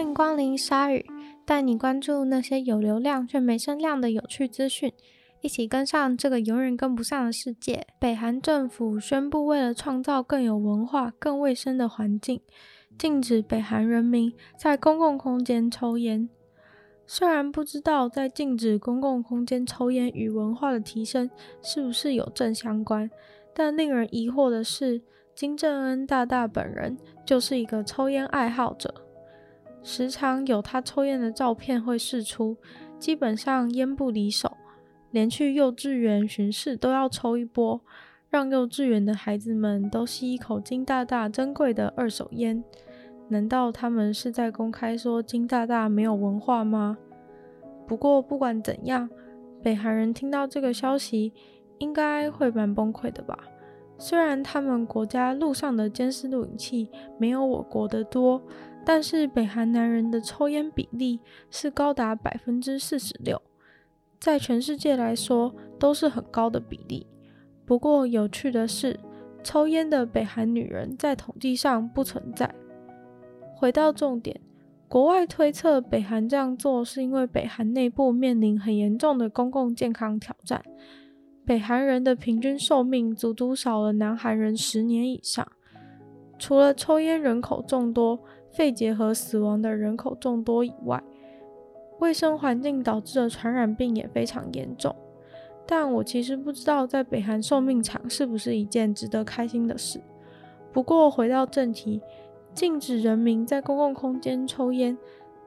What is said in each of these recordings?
欢迎光临鲨鱼，带你关注那些有流量却没声量的有趣资讯，一起跟上这个永远跟不上的世界。北韩政府宣布，为了创造更有文化、更卫生的环境，禁止北韩人民在公共空间抽烟。虽然不知道在禁止公共空间抽烟与文化的提升是不是有正相关，但令人疑惑的是，金正恩大大本人就是一个抽烟爱好者，时常有他抽烟的照片会释出，基本上烟不离手，连去幼稚园巡视都要抽一波，让幼稚园的孩子们都吸一口金大大珍贵的二手烟。难道他们是在公开说金大大没有文化吗？不过不管怎样，北韩人听到这个消息应该会蛮崩溃的吧？虽然他们国家路上的监视录影器没有我国的多，但是北韩男人的抽烟比例是高达百分之四十六，在全世界来说都是很高的比例。不过有趣的是，抽烟的北韩女人在统计上不存在。回到重点，国外推测北韩这样做是因为北韩内部面临很严重的公共健康挑战。北韩人的平均寿命足足少了南韩人十年以上。除了抽烟人口众多、肺结核死亡的人口众多以外，卫生环境导致的传染病也非常严重。但我其实不知道在北韩寿命长是不是一件值得开心的事。不过回到正题。禁止人民在公共空间抽烟，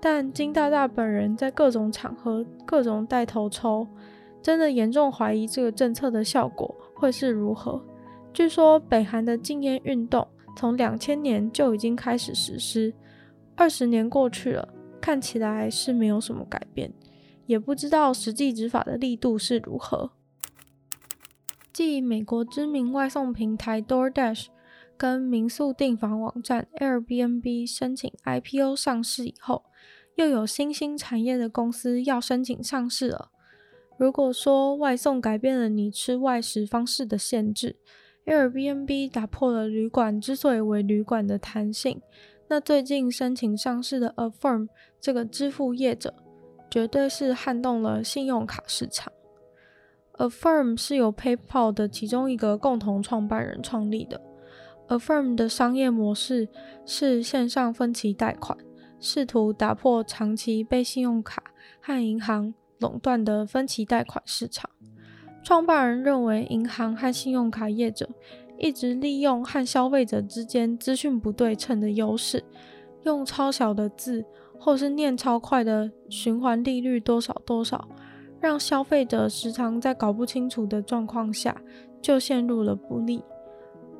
但金大大本人在各种场合各种带头抽，真的严重怀疑这个政策的效果会是如何。据说北韩的禁烟运动从两千年就已经开始实施，二十年过去了，看起来是没有什么改变，也不知道实际执法的力度是如何。继美国知名外送平台 DoorDash。跟民宿订房网站 Airbnb 申请 IPO 上市以后，又有新兴产业的公司要申请上市了。如果说外送改变了你吃外食方式的限制，Airbnb 打破了旅馆之所以为旅馆的弹性，那最近申请上市的 Affirm 这个支付业者，绝对是撼动了信用卡市场。Affirm 是由 PayPal 的其中一个共同创办人创立的。Affirm 的商业模式是线上分期贷款，试图打破长期被信用卡和银行垄断的分期贷款市场。创办人认为，银行和信用卡业者一直利用和消费者之间资讯不对称的优势，用超小的字或是念超快的循环利率多少多少，让消费者时常在搞不清楚的状况下就陷入了不利。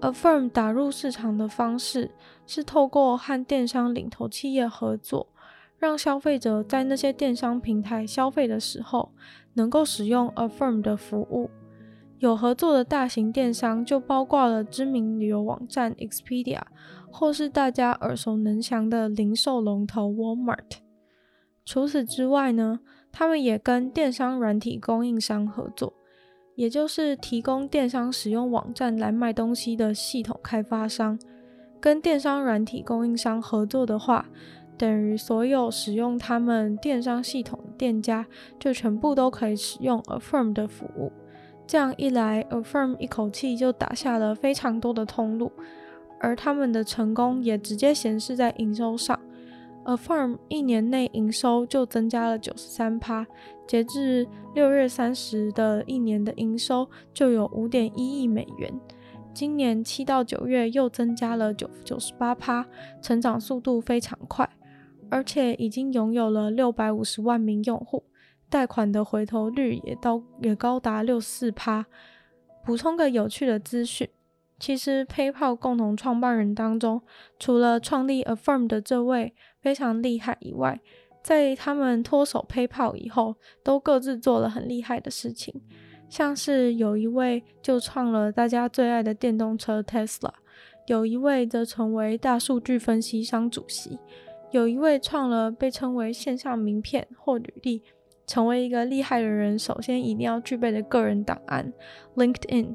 Affirm 打入市场的方式是透过和电商领头企业合作，让消费者在那些电商平台消费的时候，能够使用 Affirm 的服务。有合作的大型电商就包括了知名旅游网站 Expedia，或是大家耳熟能详的零售龙头 Walmart。除此之外呢，他们也跟电商软体供应商合作。也就是提供电商使用网站来卖东西的系统开发商，跟电商软体供应商合作的话，等于所有使用他们电商系统的店家就全部都可以使用 Affirm 的服务。这样一来，Affirm 一口气就打下了非常多的通路，而他们的成功也直接显示在营收上。Affirm 一年内营收就增加了九十三趴，截至六月三十的一年的营收就有五点一亿美元。今年七到九月又增加了九九十八趴，成长速度非常快，而且已经拥有了六百五十万名用户，贷款的回头率也到也高达六四趴。补充个有趣的资讯。其实，PayPal 共同创办人当中，除了创立 Affirm 的这位非常厉害以外，在他们脱手 PayPal 以后，都各自做了很厉害的事情。像是有一位就创了大家最爱的电动车 Tesla，有一位则成为大数据分析商主席，有一位创了被称为线上名片或履历，成为一个厉害的人，首先一定要具备的个人档案 LinkedIn。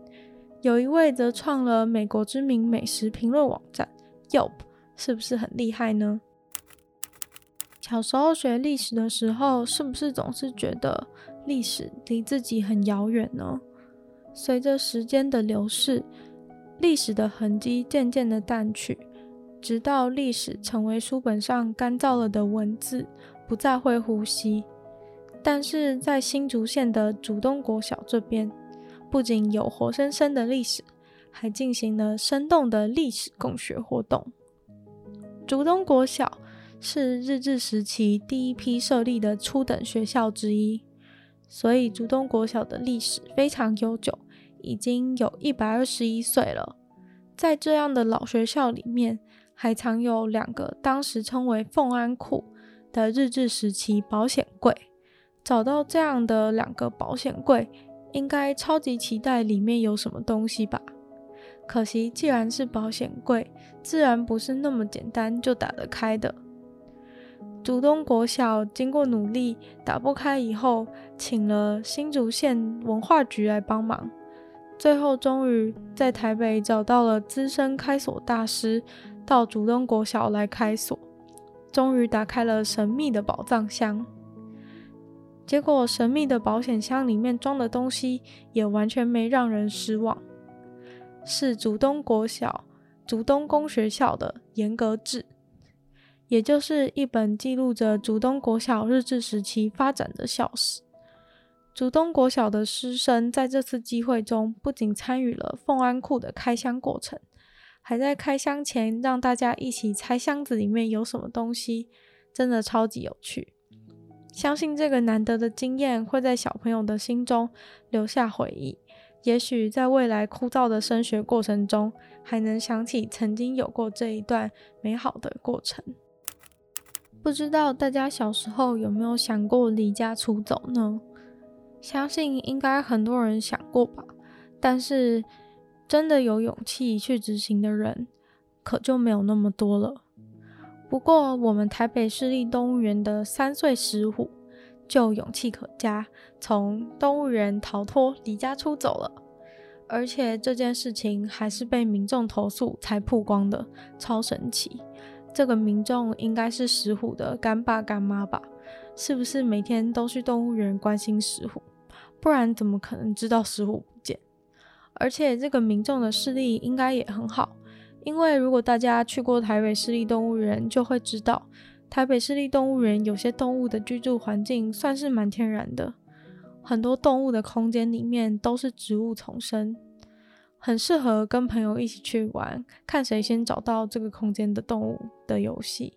有一位则创了美国知名美食评论网站 Yelp，是不是很厉害呢？小时候学历史的时候，是不是总是觉得历史离自己很遥远呢？随着时间的流逝，历史的痕迹渐渐的淡去，直到历史成为书本上干燥了的文字，不再会呼吸。但是在新竹县的竹东国小这边，不仅有活生生的历史，还进行了生动的历史共学活动。竹东国小是日治时期第一批设立的初等学校之一，所以竹东国小的历史非常悠久，已经有一百二十一岁了。在这样的老学校里面，还藏有两个当时称为“凤安库”的日治时期保险柜。找到这样的两个保险柜，应该超级期待里面有什么东西吧？可惜，既然是保险柜，自然不是那么简单就打得开的。竹东国小经过努力打不开以后，请了新竹县文化局来帮忙，最后终于在台北找到了资深开锁大师，到竹东国小来开锁，终于打开了神秘的宝藏箱。结果神秘的保险箱里面装的东西也完全没让人失望，是竹东国小竹东公学校的严格制。也就是一本记录着竹东国小日治时期发展的校史。竹东国小的师生在这次机会中，不仅参与了凤安库的开箱过程，还在开箱前让大家一起猜箱子里面有什么东西，真的超级有趣。相信这个难得的经验会在小朋友的心中留下回忆，也许在未来枯燥的升学过程中，还能想起曾经有过这一段美好的过程。不知道大家小时候有没有想过离家出走呢？相信应该很多人想过吧。但是真的有勇气去执行的人，可就没有那么多了。不过我们台北市立动物园的三岁石虎就勇气可嘉，从动物园逃脱离家出走了。而且这件事情还是被民众投诉才曝光的，超神奇。这个民众应该是石虎的干爸干妈吧？是不是每天都去动物园关心石虎？不然怎么可能知道石虎？而且这个民众的视力应该也很好，因为如果大家去过台北市立动物园，就会知道台北市立动物园有些动物的居住环境算是蛮天然的，很多动物的空间里面都是植物丛生。很适合跟朋友一起去玩，看谁先找到这个空间的动物的游戏。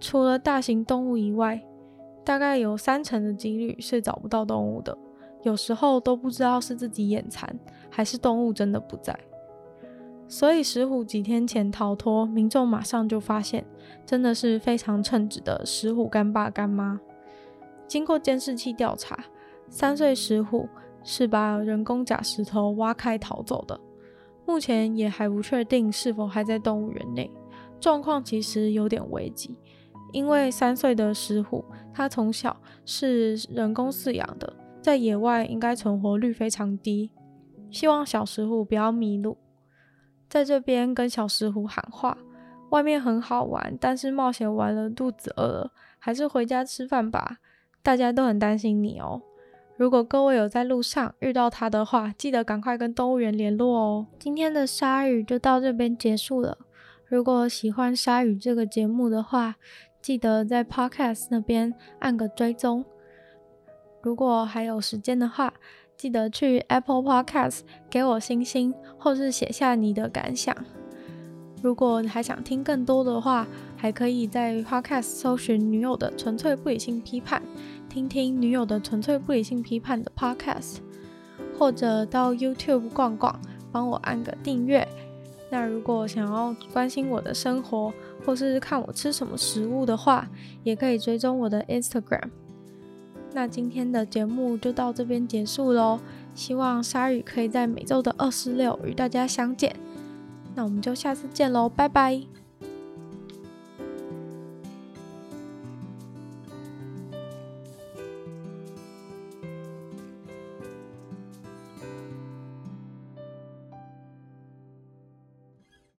除了大型动物以外，大概有三成的几率是找不到动物的。有时候都不知道是自己眼残，还是动物真的不在。所以石虎几天前逃脱，民众马上就发现，真的是非常称职的石虎干爸干妈。经过监视器调查，三岁石虎。是把人工假石头挖开逃走的，目前也还不确定是否还在动物园内，状况其实有点危急，因为三岁的石虎，它从小是人工饲养的，在野外应该存活率非常低，希望小石虎不要迷路，在这边跟小石虎喊话，外面很好玩，但是冒险完了肚子饿了，还是回家吃饭吧，大家都很担心你哦。如果各位有在路上遇到它的话，记得赶快跟动物园联络哦。今天的鲨鱼就到这边结束了。如果喜欢鲨鱼这个节目的话，记得在 Podcast 那边按个追踪。如果还有时间的话，记得去 Apple Podcast 给我星星，或是写下你的感想。如果你还想听更多的话，还可以在 Podcast 搜寻“女友的纯粹不理性批判”。听听女友的纯粹不理性批判的 podcast，或者到 YouTube 逛逛，帮我按个订阅。那如果想要关心我的生活，或是看我吃什么食物的话，也可以追踪我的 Instagram。那今天的节目就到这边结束喽，希望鲨鱼可以在每周的二四六与大家相见。那我们就下次见喽，拜拜。